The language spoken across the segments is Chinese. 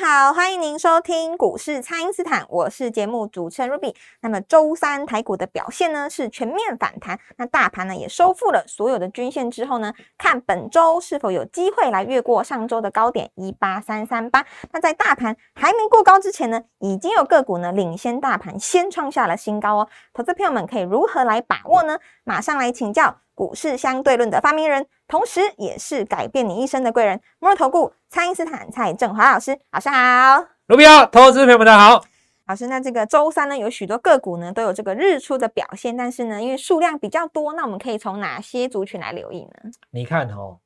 好，欢迎您收听股市蔡因斯坦，我是节目主持人 Ruby。那么周三台股的表现呢是全面反弹，那大盘呢也收复了所有的均线之后呢，看本周是否有机会来越过上周的高点一八三三八。那在大盘还没过高之前呢，已经有个股呢领先大盘先创下了新高哦。投资朋友们可以如何来把握呢？马上来请教。股市相对论的发明人，同时也是改变你一生的贵人——摩尔投顾蔡因斯坦蔡振华老师，老师好，卢比奥投资朋友们大家好，老师。那这个周三呢，有许多个股呢都有这个日出的表现，但是呢，因为数量比较多，那我们可以从哪些族群来留意呢？你看哦，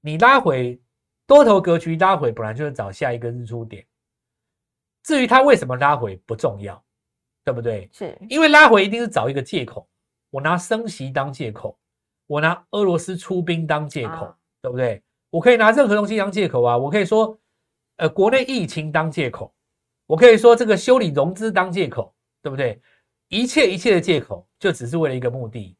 你拉回多头格局拉回，本来就是找下一个日出点。至于它为什么拉回不重要，对不对？是因为拉回一定是找一个借口。我拿升息当借口，我拿俄罗斯出兵当借口，对不对？我可以拿任何东西当借口啊！我可以说，呃，国内疫情当借口，我可以说这个修理融资当借口，对不对？一切一切的借口，就只是为了一个目的：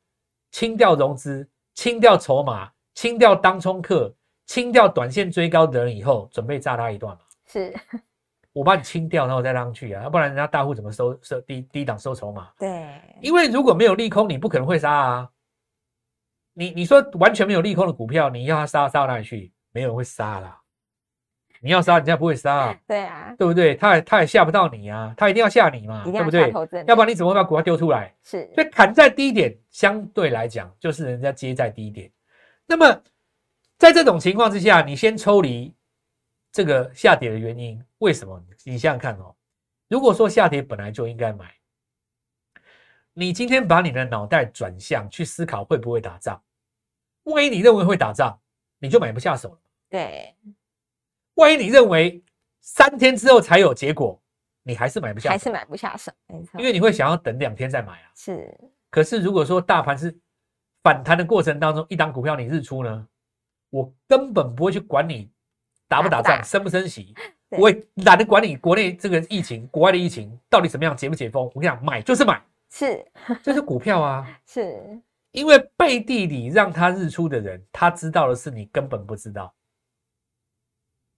清掉融资，清掉筹码，清掉当冲客，清掉短线追高的人以后，准备炸他一段嘛？是。我把你清掉，然后再上去啊，要不然人家大户怎么收收低低档收筹码？对，因为如果没有利空，你不可能会杀啊。你你说完全没有利空的股票，你要它杀杀到哪里去？没有人会杀啦。你要杀，人家不会杀。对啊，对不对？他也他也吓不到你啊，他一定要吓你嘛，对不对？要不然你怎么会把股票丢出来？是，所以砍在低点，相对来讲就是人家接在低点。那么在这种情况之下，你先抽离。这个下跌的原因为什么？你想想看哦。如果说下跌本来就应该买，你今天把你的脑袋转向去思考会不会打仗，万一你认为会打仗，你就买不下手了。对。万一你认为三天之后才有结果，你还是买不下，还是买不下手，没错。因为你会想要等两天再买啊。是。可是如果说大盘是反弹的过程当中，一档股票你日出呢，我根本不会去管你。打不打仗，升不升息，我也懒得管你国内这个疫情，国外的疫情到底怎么样，解不解封？我跟你讲，买就是买，是，这是股票啊，是因为背地里让他日出的人，他知道的是你根本不知道，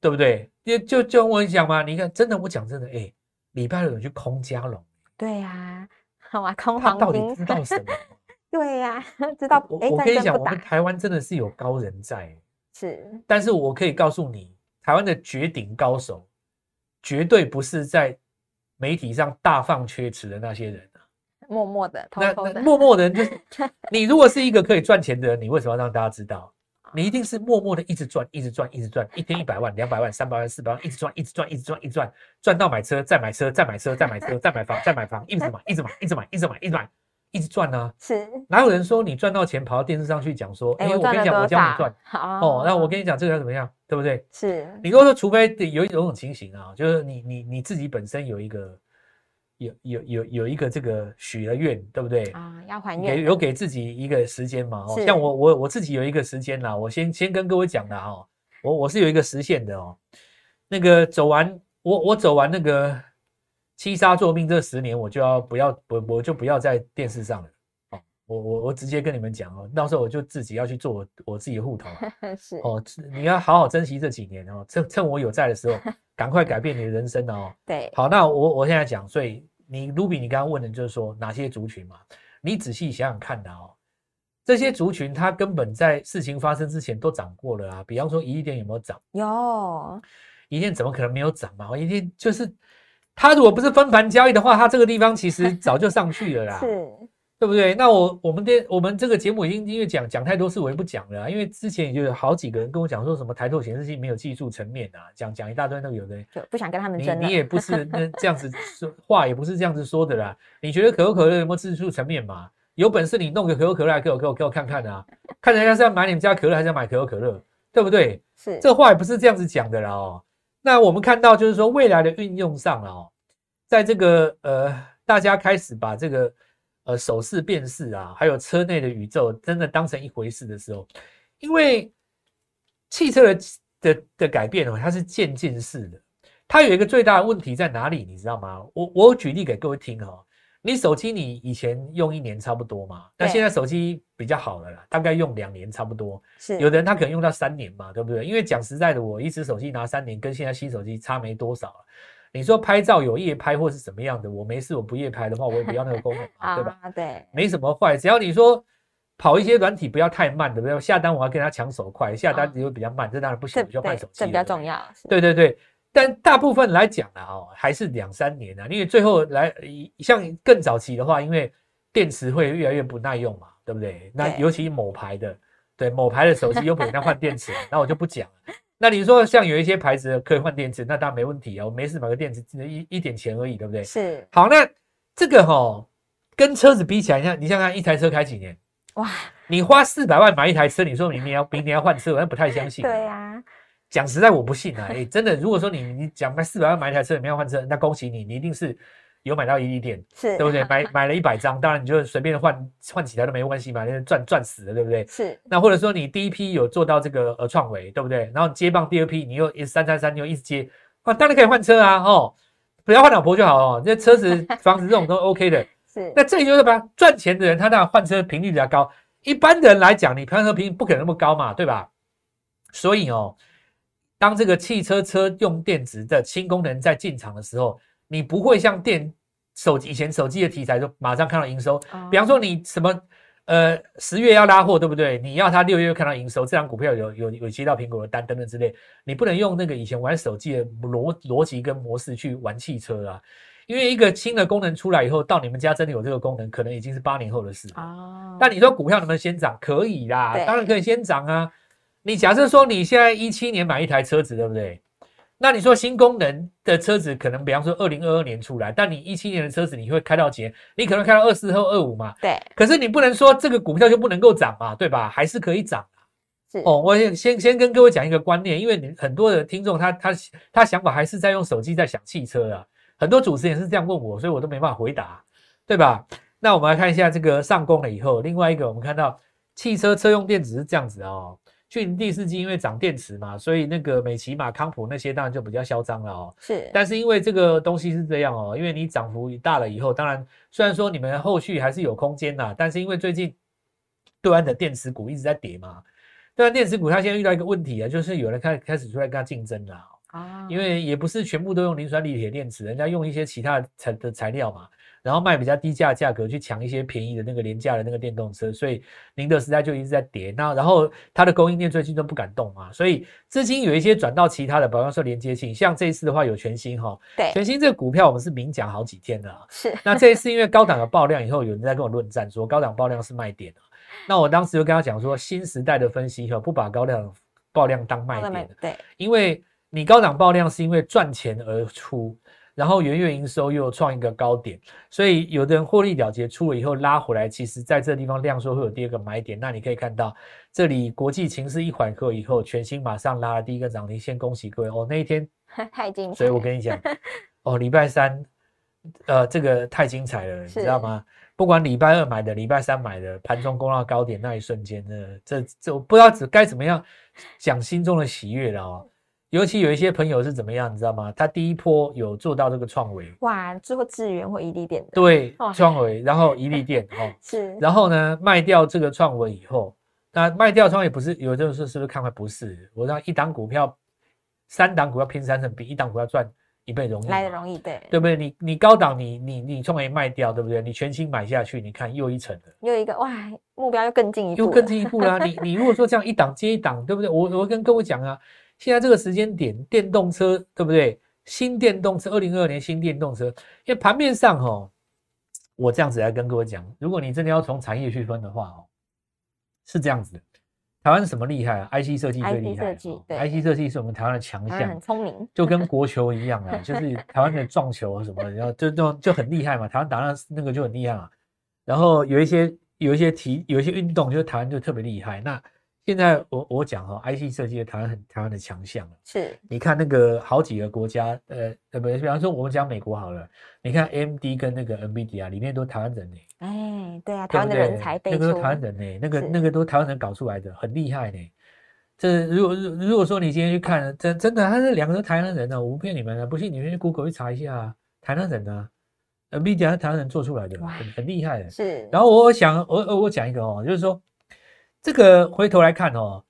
对不对？就就就我讲嘛，你看，真的，我讲真的，哎，礼拜六去空加龙，对呀，好啊，空他到底知道什么？对呀，知道。我我跟你讲，我们台湾真的是有高人在。是，但是我可以告诉你，台湾的绝顶高手，绝对不是在媒体上大放厥词的那些人啊，默默的、偷偷的、默默的人，就是 你。如果是一个可以赚钱的人，你为什么要让大家知道？你一定是默默的一直赚、一直赚、一直赚，一天一百万、两百万、三百万、四百万，一直赚、一直赚、一直赚、一直赚，赚到买车、再买车、再买车、再买车、再买房、再买房，一直买、一直买、一直买、一直买、一直买。一直赚啊，是哪有人说你赚到钱跑到电视上去讲说，哎，我跟你讲，我教你赚，哦，那我跟你讲这个要怎么样，对不对？是你如果说，除非有一种情形啊，就是你你你自己本身有一个有有有有一个这个许了愿，对不对？啊，要还愿，有给自己一个时间嘛。哦，像我我我自己有一个时间啦，我先先跟各位讲的哈，我我是有一个实现的哦，那个走完我我走完那个。七杀作命这十年，我就要不要我我就不要在电视上了。哦，我我我直接跟你们讲哦，到时候我就自己要去做我我自己的户头。是哦，你要好好珍惜这几年哦，趁趁我有在的时候，赶快改变你的人生哦。对，好，那我我现在讲，所以你卢比，你刚刚问的就是说哪些族群嘛？你仔细想想看的哦，这些族群它根本在事情发生之前都涨过了啊。比方说，一店有没有涨？有，一店怎么可能没有涨嘛？一店就是。它如果不是分盘交易的话，它这个地方其实早就上去了啦，是，对不对？那我我们的我们这个节目已经因为讲讲太多次，我也不讲了，因为之前也就有好几个人跟我讲说什么抬头显示器没有技术层面啊，讲讲一大堆那个有的，就不想跟他们争你你也不是那这样子说话，也不是这样子说的啦。你觉得可口可乐有没有技术层面嘛？有本事你弄个可口可乐来给我给我给我看看啊，看人家是要买你们家可乐还是要买可口可乐，对不对？是，这话也不是这样子讲的啦哦。那我们看到就是说未来的运用上了哦，在这个呃，大家开始把这个呃手势辨识啊，还有车内的宇宙真的当成一回事的时候，因为汽车的的的改变哦，它是渐进式的。它有一个最大的问题在哪里？你知道吗？我我举例给各位听哦。你手机你以前用一年差不多嘛，那现在手机比较好了啦，大概用两年差不多。是有的人他可能用到三年嘛，对不对？因为讲实在的，我一只手机拿三年，跟现在新手机差没多少你说拍照有夜拍或是怎么样的，我没事我不夜拍的话，我也不要那个功能嘛，对吧？对，没什么坏，只要你说跑一些软体不要太慢，对不对？下单我要跟他抢手快，下单只会比较慢，这当然不行，就换手机。这比较重要。对对对。但大部分来讲呢，哦，还是两三年啊，因为最后来像更早期的话，因为电池会越来越不耐用嘛，对不对？那尤其某牌的，对某牌的手机又不给他换电池，那我就不讲了。那你说像有一些牌子可以换电池，那当然没问题啊，我没事买个电池，一一点钱而已，对不对？是。好，那这个哈跟车子比起来，你看，你想想一台车开几年？哇，你花四百万买一台车，你说明年要明年要换车，我不太相信。对呀。讲实在，我不信啊！哎，真的，如果说你你讲买四百万买一台车，你要换车，那恭喜你，你一定是有买到一利店，是对不对？买买了一百张，当然你就随便换换其他都没关系嘛，那赚赚死了，对不对？是。那或者说你第一批有做到这个呃创维，对不对？然后接棒第二批，你又一三三三，你又一直接，啊，当然可以换车啊！哦，不要换老婆就好哦，这车子、房子这种都 OK 的。是。那这里就是把赚钱的人，他当然换车频率比较高。一般的人来讲，你换车频率不可能那么高嘛，对吧？所以哦。当这个汽车车用电池的新功能在进场的时候，你不会像电手机以前手机的题材，就马上看到营收。比方说你什么呃十月要拉货，对不对？你要它六月看到营收，这张股票有有有接到苹果的单等等之类，你不能用那个以前玩手机的逻逻辑跟模式去玩汽车啊。因为一个新的功能出来以后，到你们家真的有这个功能，可能已经是八年后的事哦。但你说股票能不能先涨？可以啦，当然可以先涨啊。你假设说你现在一七年买一台车子，对不对？那你说新功能的车子可能，比方说二零二二年出来，但你一七年的车子你会开到几？你可能开到二四或二五嘛？对。可是你不能说这个股票就不能够涨嘛，对吧？还是可以涨是哦，我先先先跟各位讲一个观念，因为你很多的听众他他他想法还是在用手机在想汽车啊。很多主持人是这样问我，所以我都没办法回答，对吧？那我们来看一下这个上攻了以后，另外一个我们看到汽车车用电子是这样子哦。去年第四季因为涨电池嘛，所以那个美骑马、康普那些当然就比较嚣张了哦。是，但是因为这个东西是这样哦，因为你涨幅大了以后，当然虽然说你们后续还是有空间呐，但是因为最近对岸的电池股一直在跌嘛，对岸电池股它现在遇到一个问题啊，就是有人开开始出来跟它竞争了啊，因为也不是全部都用磷酸锂铁电池，人家用一些其他材的材料嘛。然后卖比较低价价格去抢一些便宜的那个廉价的那个电动车，所以宁德时代就一直在跌。那然后它的供应链最近都不敢动嘛，所以资金有一些转到其他的，比方说连接性，像这一次的话有全新哈，对，全新这个股票我们是明讲好几天的，是。那这一次因为高档的爆量以后，有人在跟我论战说高档爆量是卖点那我当时就跟他讲说，新时代的分析哈，不把高量爆量当卖点的，对，因为你高档爆量是因为赚钱而出。然后元月营收又创一个高点，所以有的人获利了结出了以后拉回来，其实在这地方量缩会有第二个买点。那你可以看到，这里国际情势一缓和以后，全新马上拉了第一个涨停，先恭喜各位哦。那一天 太精彩，所以我跟你讲哦，礼拜三，呃，这个太精彩了，你知道吗？不管礼拜二买的，礼拜三买的，盘中攻到高点那一瞬间呢，这这我不知道该怎么样讲心中的喜悦了哦。尤其有一些朋友是怎么样，你知道吗？他第一波有做到这个创维，哇，做智源或伊利店的，对，创维，然后伊利店，哦，是，然后呢，卖掉这个创维以后，那卖掉创维不是有的时候是不是看坏？不是，我让一档股票，三档股票拼三成，比一档股票赚一倍容易，来的容易，对，对不对？你你高档你你你创维卖掉，对不对？你全新买下去，你看又一层的，又一个哇，目标又更进一步，又更进一步啦。你 你如果说这样一档接一档，对不对？我我跟各位讲啊。现在这个时间点，电动车对不对？新电动车，二零二二年新电动车，因为盘面上哈，我这样子来跟各位讲，如果你真的要从产业去分的话哦，是这样子的。台湾什么厉害啊？IC 设计最厉害。IC 设计是我们台湾的强项，很聪明，就跟国球一样啊，就是台湾的撞球什么，然后就就就很厉害嘛。台湾打那那个就很厉害啊。然后有一些有一些题有一些运动，就是台湾就特别厉害。那现在我我讲哈，IC 设计的台湾很台湾的强项了。是你看那个好几个国家，呃呃不，比方说我们讲美国好了，你看 AMD 跟那个 NVIDIA 里面都台湾人呢，哎，对啊，台湾的人才辈出那个都台湾人呢，那个那个都台湾人搞出来的，很厉害呢。这如果如如果说你今天去看，真真的，他是两个都台湾人呢，我不骗你们的，不信你们去 Google 去查一下啊，台湾人呢，NVIDIA 是台湾人做出来的，很很厉害的。是，然后我想，我我我讲一个哦，就是说，这个回头来看哦，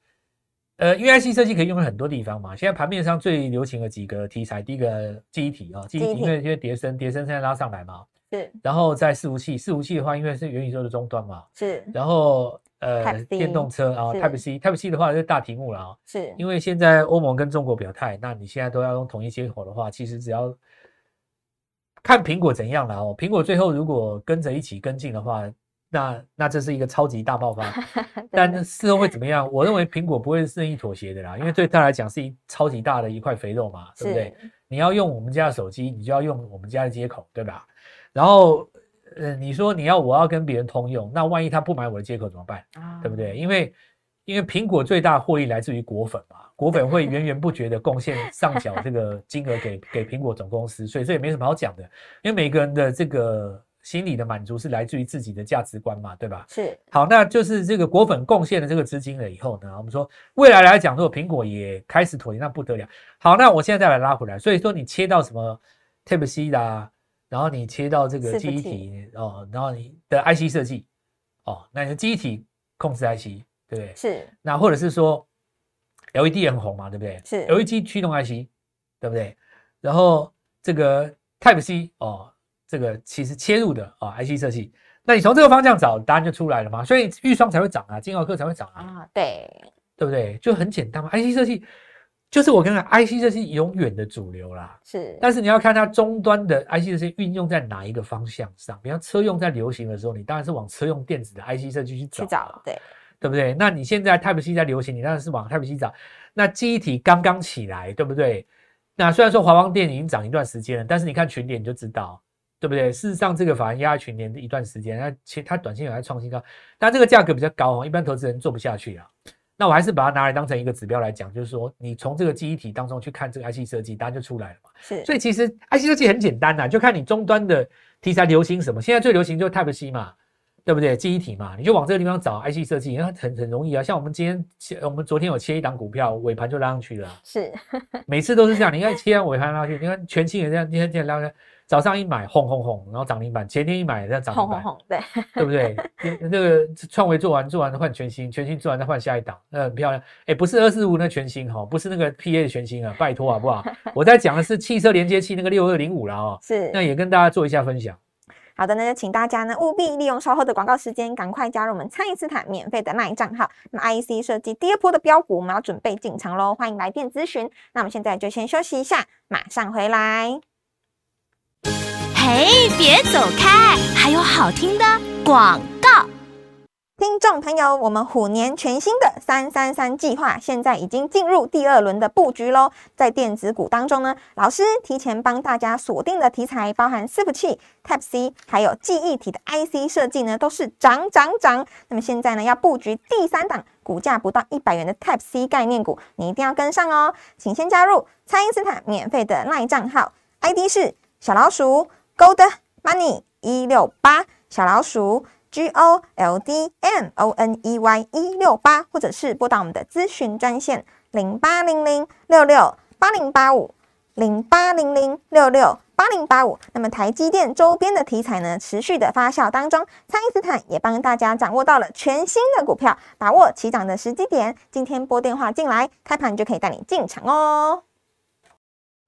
呃，因为 IC 设计可以用在很多地方嘛。现在盘面上最流行的几个题材，第一个记忆体啊，记忆体记忆体因为因为叠升，叠升现在拉上来嘛，是然后在伺服器，伺服器的话，因为是元宇宙的终端嘛，是然后呃 C 电动车啊是，Type C，Type C 的话是大题目了啊，是，因为现在欧盟跟中国表态，那你现在都要用统一接口的话，其实只要看苹果怎样了哦。苹果最后如果跟着一起跟进的话，那那这是一个超级大爆发。但是事后会怎么样？我认为苹果不会任意妥协的啦，因为对他来讲是一超级大的一块肥肉嘛，对不对？你要用我们家的手机，你就要用我们家的接口，对吧？然后，呃，你说你要我要跟别人通用，那万一他不买我的接口怎么办？啊对不对？因为因为苹果最大获利来自于果粉嘛，果粉会源源不绝的贡献 上缴这个金额给给苹果总公司，所以这也没什么好讲的，因为每个人的这个心理的满足是来自于自己的价值观嘛，对吧？是好，那就是这个果粉贡献了这个资金了以后呢，我们说未来来讲，如果苹果也开始妥协，那不得了。好，那我现在再来拉回来，所以说你切到什么 Type C 啦，然后你切到这个伺服记忆器体哦，然后你的 IC 设计哦，那你的记忆体控制 IC 对不对？是那或者是说 LED 也很红嘛，对不对？是 LED 驱动 IC 对不对？然后这个 Type C 哦，这个其实切入的啊、IC 设计，那你从这个方向找，答案就出来了嘛。所以预算才会涨啊，金豪科才会涨啊，啊，对，对不对？就很简单嘛。IC 设计就是我跟你讲，IC 设计永远的主流啦。是但是你要看它终端的 IC 设计运用在哪一个方向上。比方车用在流行的时候，你当然是往车用电子的 IC 设计去找、去找，对，对不对？那你现在 Type C 在流行，你当然是往 Type C 找。那记忆体刚刚起来，对不对？那虽然说华邦电已经涨一段时间了，但是你看群点你就知道，对不对？事实上，这个反而压群点一段时间，那其它短线有在创新高，但这个价格比较高哦，一般投资人做不下去啊。那我还是把它拿来当成一个指标来讲，就是说你从这个记忆体当中去看这个 IC 设计，答案就出来了嘛。是所以其实 IC 设计很简单呐、就看你终端的题材流行什么。现在最流行就是 Type C 嘛，对不对？记忆体嘛，你就往这个地方找 IC 设计，那很很容易啊。像我们今天切，我们昨天有切一档股票，尾盘就拉上去了啊，是每次都是这样。你看切完尾盘拉上去，你看全清也这样，今天这样拉上去，早上一买轰轰轰，然后涨停板，前天一买再涨停板，轰轰轰，对，对不对？那那个创维做完，做完换全新，全新做完再换下一档，那很漂亮。哎，不是二四五那全新哈，不是那个 PA 的全新啊，拜托好不好？我在讲的是汽车连接器那个六二零五了哦，是那也跟大家做一下分享。好的，那就请大家呢务必利用稍后的广告时间，赶快加入我们蔡因斯坦免费的 LINE 账号。那么 IEC 设计第二波的标股，我们要准备进场喽，欢迎来电咨询。那我们现在就先休息一下，马上回来。嘿，别走开，还有好听的广告。听众朋友，我们虎年全新的三三三计划现在已经进入第二轮的布局喽。在电子股当中呢，老师提前帮大家锁定的题材，包含伺服器、Type C，还有记忆体的 IC 设计呢，都是涨涨涨。那么现在呢，要布局第三档股价不到一百元的 Type C 概念股，你一定要跟上哦。请先加入蔡因斯坦免费的 LINE 账号，ID 是小老鼠 Gold Money 一六八，小老鼠。G O L D M O N E Y 一六八，或者是拨打我们的咨询专线零八零零六六八零八五零八零零六六八零八五。那么台积电周边的题材呢，持续的发酵当中，蔡因斯坦也帮大家掌握到了全新的股票，把握起涨的时机点。今天拨电话进来，开盘就可以带你进场哦。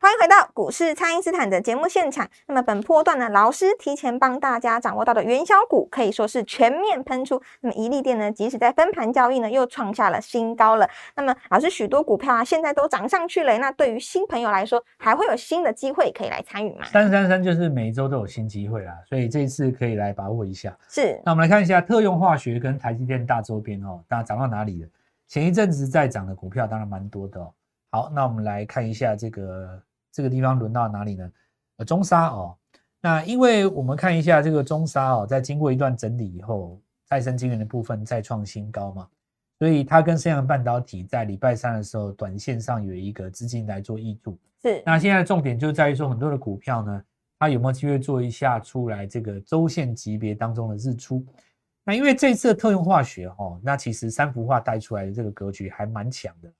欢迎回到股市，蔡因斯坦的节目现场。那么本波段呢，老师提前帮大家掌握到的元宵股可以说是全面喷出。那么一利电呢，即使在分盘交易呢，又创下了新高了。那么老师许多股票啊，现在都涨上去了。那对于新朋友来说，还会有新的机会可以来参与吗？三三三就是每一周都有新机会啦，所以这一次可以来把握一下。是那我们来看一下特用化学跟台积电大周边哦，大家涨到哪里了？前一阵子在涨的股票当然蛮多的哦。好，那我们来看一下这个这个地方轮到哪里呢？呃，中沙哦。那因为我们看一下这个中沙哦，在经过一段整理以后，再生晶圆的部分再创新高嘛，所以它跟升阳半导体在礼拜三的时候，短线上有一个资金来做挹注。是，那现在重点就在于说，很多的股票呢，它有没有机会做一下出来这个周线级别当中的日出？那因为这次的特用化学哦，那其实三幅画带出来的这个格局还蛮强的，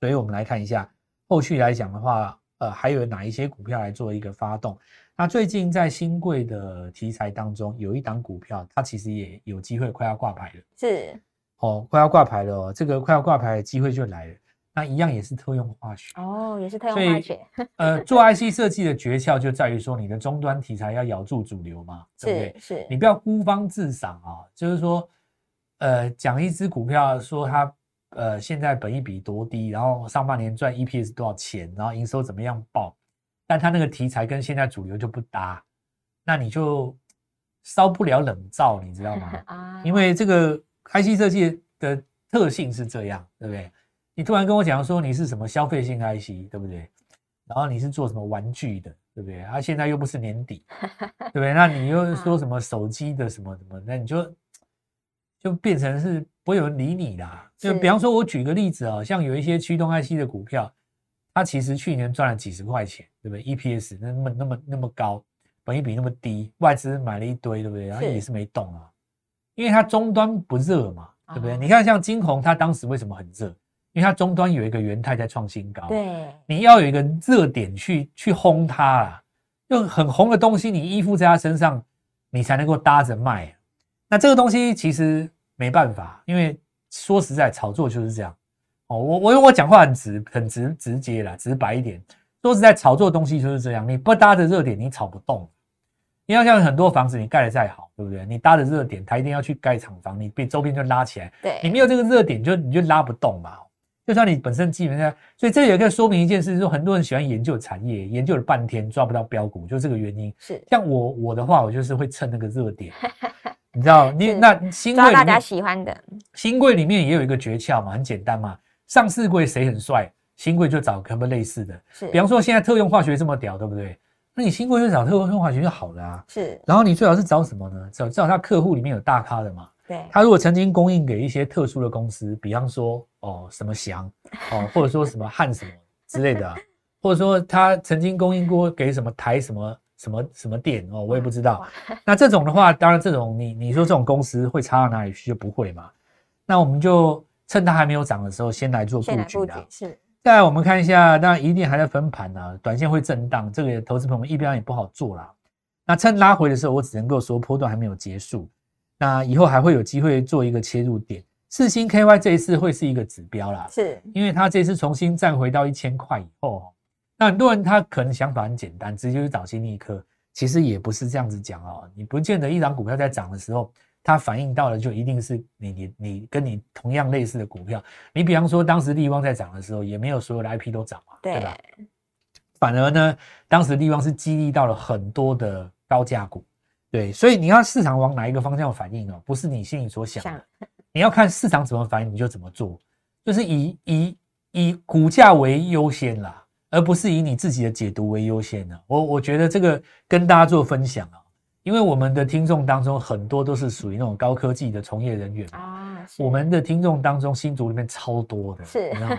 所以我们来看一下后续来讲的话，呃，还有哪一些股票来做一个发动？那最近在新贵的题材当中，有一档股票，它其实也有机会快要挂牌了，是，哦，快要挂牌了哦，这个快要挂牌的机会就来了。那一样也是特用化学哦，也是特用化学，呃，做 IC 设计的诀窍就在于说，你的终端题材要咬住主流嘛，对不对？是是，你不要孤芳自赏啊，就是说，呃，讲一只股票说它呃现在本益比多低，然后上半年赚 EPS 多少钱，然后营收怎么样爆，但它那个题材跟现在主流就不搭，那你就烧不了冷灶，你知道吗？啊因为这个 IC 设计的特性是这样，对不对？你突然跟我讲说你是什么消费性 IC，对不对？然后你是做什么玩具的，对不对？啊，现在又不是年底，对不对？那你又 说什么手机的什么什么，那你就就变成是不会有人理你啦。就比方说，我举个例子啊、像有一些驱动 IC 的股票，它其实去年赚了几十块钱，对不对？EPS 那么那么那么高，本益比那么低，外资买了一堆，对不对？然后也是没动啊，因为它终端不热嘛，对不对？哦你看像金红，它当时为什么很热？因为它终端有一个元泰在创新高，对，你要有一个热点去去轰它啦，用很红的东西，你依附在它身上，你才能够搭着卖。那这个东西其实没办法，因为说实在，炒作就是这样。哦，我我我讲话很直很直直接啦，直白一点。说实在，炒作东西就是这样，你不搭着热点，你炒不动。你要像很多房子，你盖的再好，对不对？你搭着热点，它一定要去盖厂房，你被周边就拉起来。对，你没有这个热点，就你就拉不动嘛。就算你本身基本上，所以这也可以说明一件事，就很多人喜欢研究产业，研究了半天抓不到标股，就这个原因。是像我我的话，我就是会蹭那个热点，你知道，你那新贵大家喜欢的，新贵里面也有一个诀窍嘛，很简单嘛，上市贵谁很帅，新贵就找可不类似的。是，比方说现在特用化学这么屌，对不对？那你新贵就找特用化学就好了啊。是，然后你最好是找什么呢？找找他客户里面有大咖的嘛。对，他如果曾经供应给一些特殊的公司，比方说哦什么翔哦，或者说什么汉什么之类的啊、或者说他曾经供应过给什么台什么什么什么店哦，我也不知道。那这种的话，当然这种你你说这种公司会差到哪里去就不会嘛。那我们就趁它还没有涨的时候，先来做布局局啊。是，再来我们看一下，当然一定还在分盘啊，短线会震荡，这个投资朋友们一般也不好做啦。那趁拉回的时候，我只能够说波段还没有结束，那以后还会有机会做一个切入点。四星 KY 这一次会是一个指标啦，是，因为它这次重新站回到一千块以后，那很多人他可能想法很简单，直接去找新力科，其实也不是这样子讲哦。你不见得一档股票在涨的时候，它反映到的就一定是你你你跟你同样类似的股票。你比方说当时力旺在涨的时候，也没有所有的 IP 都涨嘛，对对吧？反而呢，当时力旺是激励到了很多的高价股，对，所以你要市场往哪一个方向反应哦，不是你心里所想的想，你要看市场怎么反应，你就怎么做，就是以以以股价为优先啦，而不是以你自己的解读为优先的。我我觉得这个跟大家做分享啊，因为我们的听众当中很多都是属于那种高科技的从业人员，啊，我们的听众当中新竹里面超多的，是你知道吗？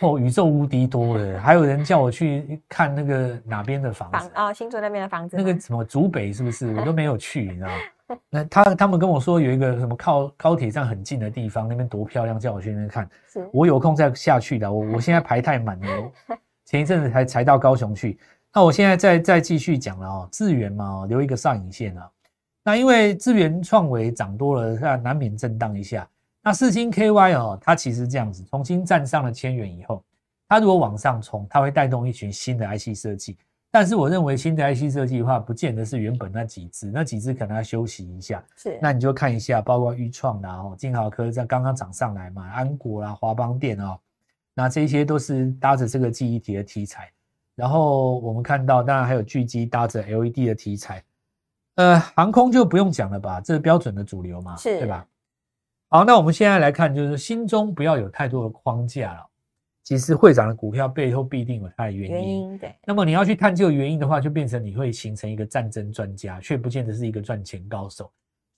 哦，宇宙无敌多的，还有人叫我去看那个哪边的房子，啊哦，新竹那边的房子，那个什么竹北是不是？我都 没有去，你知道吗？那他他们跟我说有一个什么靠高铁站很近的地方，那边多漂亮，叫我去那边看。是我有空再下去的。我我现在排太满了，我前一阵子才才到高雄去。那我现在再再继续讲了哦，智源嘛、哦，留一个上影线啊。那因为智源创维涨多了，那难免震荡一下。那四星 KY 哦，它其实这样子，重新站上了千元以后，它如果往上冲，它会带动一群新的 IC 设计。但是我认为新的 IC 设计的话，不见得是原本那几只，那几只可能要休息一下。是，那你就看一下，包括裕创啦、哦，金豪科在刚刚涨上来嘛，安国啦、华邦电哦，那这些都是搭着这个记忆体的题材。然后我们看到，当然还有巨基搭着 LED 的题材。呃，航空就不用讲了吧，这是标准的主流嘛，是对吧？好，那我们现在来看，就是心中不要有太多的框架了。其实会涨的股票背后必定有它的原因。原因对，那么你要去探究原因的话，就变成你会形成一个战争专家，却不见得是一个赚钱高手。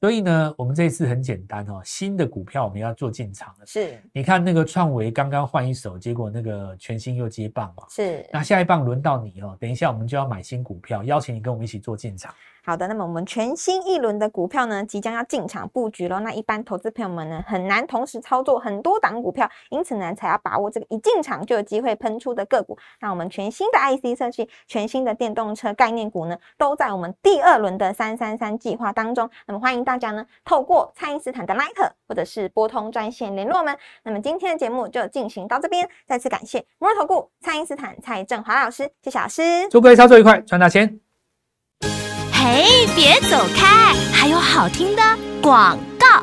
所以呢，我们这次很简单哦，新的股票我们要做进场了。是你看那个创维刚刚换一手，结果那个全新又接棒嘛。是。那下一棒轮到你哦，等一下我们就要买新股票，邀请你跟我们一起做进场。好的，那么我们全新一轮的股票呢，即将要进场布局了。那一般投资朋友们呢，很难同时操作很多档股票，因此呢，才要把握这个一进场就有机会喷出的个股。那我们全新的 IC 设计、全新的电动车概念股呢，都在我们第二轮的三三三计划当中。那么欢迎大家呢，透过蔡因斯坦的 Line 或者是拨通专线联络我们。那么今天的节目就进行到这边，再次感谢摩尔投顾蔡因斯坦蔡振华老师，谢谢老师，祝各位操作愉快，赚大钱。哎，别走开！还有好听的广告。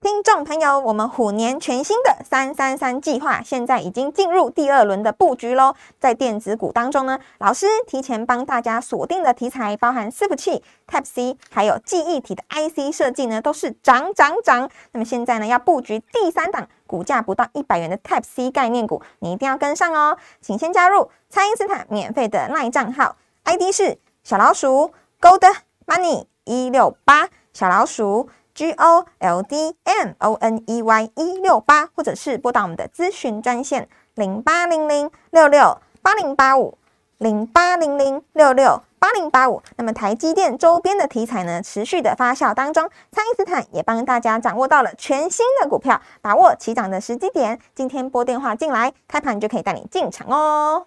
听众朋友，我们虎年全新的三三三计划现在已经进入第二轮的布局喽。在电子股当中呢，老师提前帮大家锁定的题材包含伺服器、Type C，还有记忆体的 IC 设计呢，都是涨涨涨。那么现在呢，要布局第三档股价不到一百元的 Type C 概念股，你一定要跟上哦。请先加入蔡因斯坦免费的赖账号，ID 是小老鼠。Gold Money 一六八小老鼠 G O L D M O N E Y 一六八，或者是拨打我们的咨询专线零八零零六六八零八五零八零零六六八零八五。那么台积电周边的题材呢，持续的发酵当中，蔡因斯坦也帮大家掌握到了全新的股票，把握起涨的时机点。今天拨电话进来，开盘就可以带你进场哦。